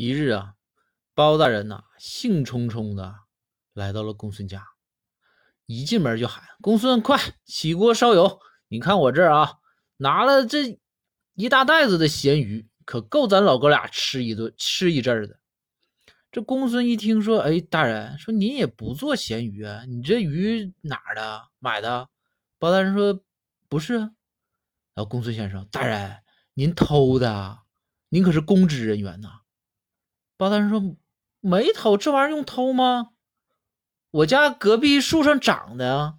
一日啊，包大人呐，兴冲冲的来到了公孙家，一进门就喊：“公孙，快起锅烧油！你看我这儿啊，拿了这一大袋子的咸鱼，可够咱老哥俩吃一顿、吃一阵儿的。”这公孙一听说，哎，大人说您也不做咸鱼啊？你这鱼哪儿的？买的？包大人说不是啊。然后公孙先生，大人您偷的？您可是公职人员呐。包大人说：“没偷，这玩意儿用偷吗？我家隔壁树上长的。”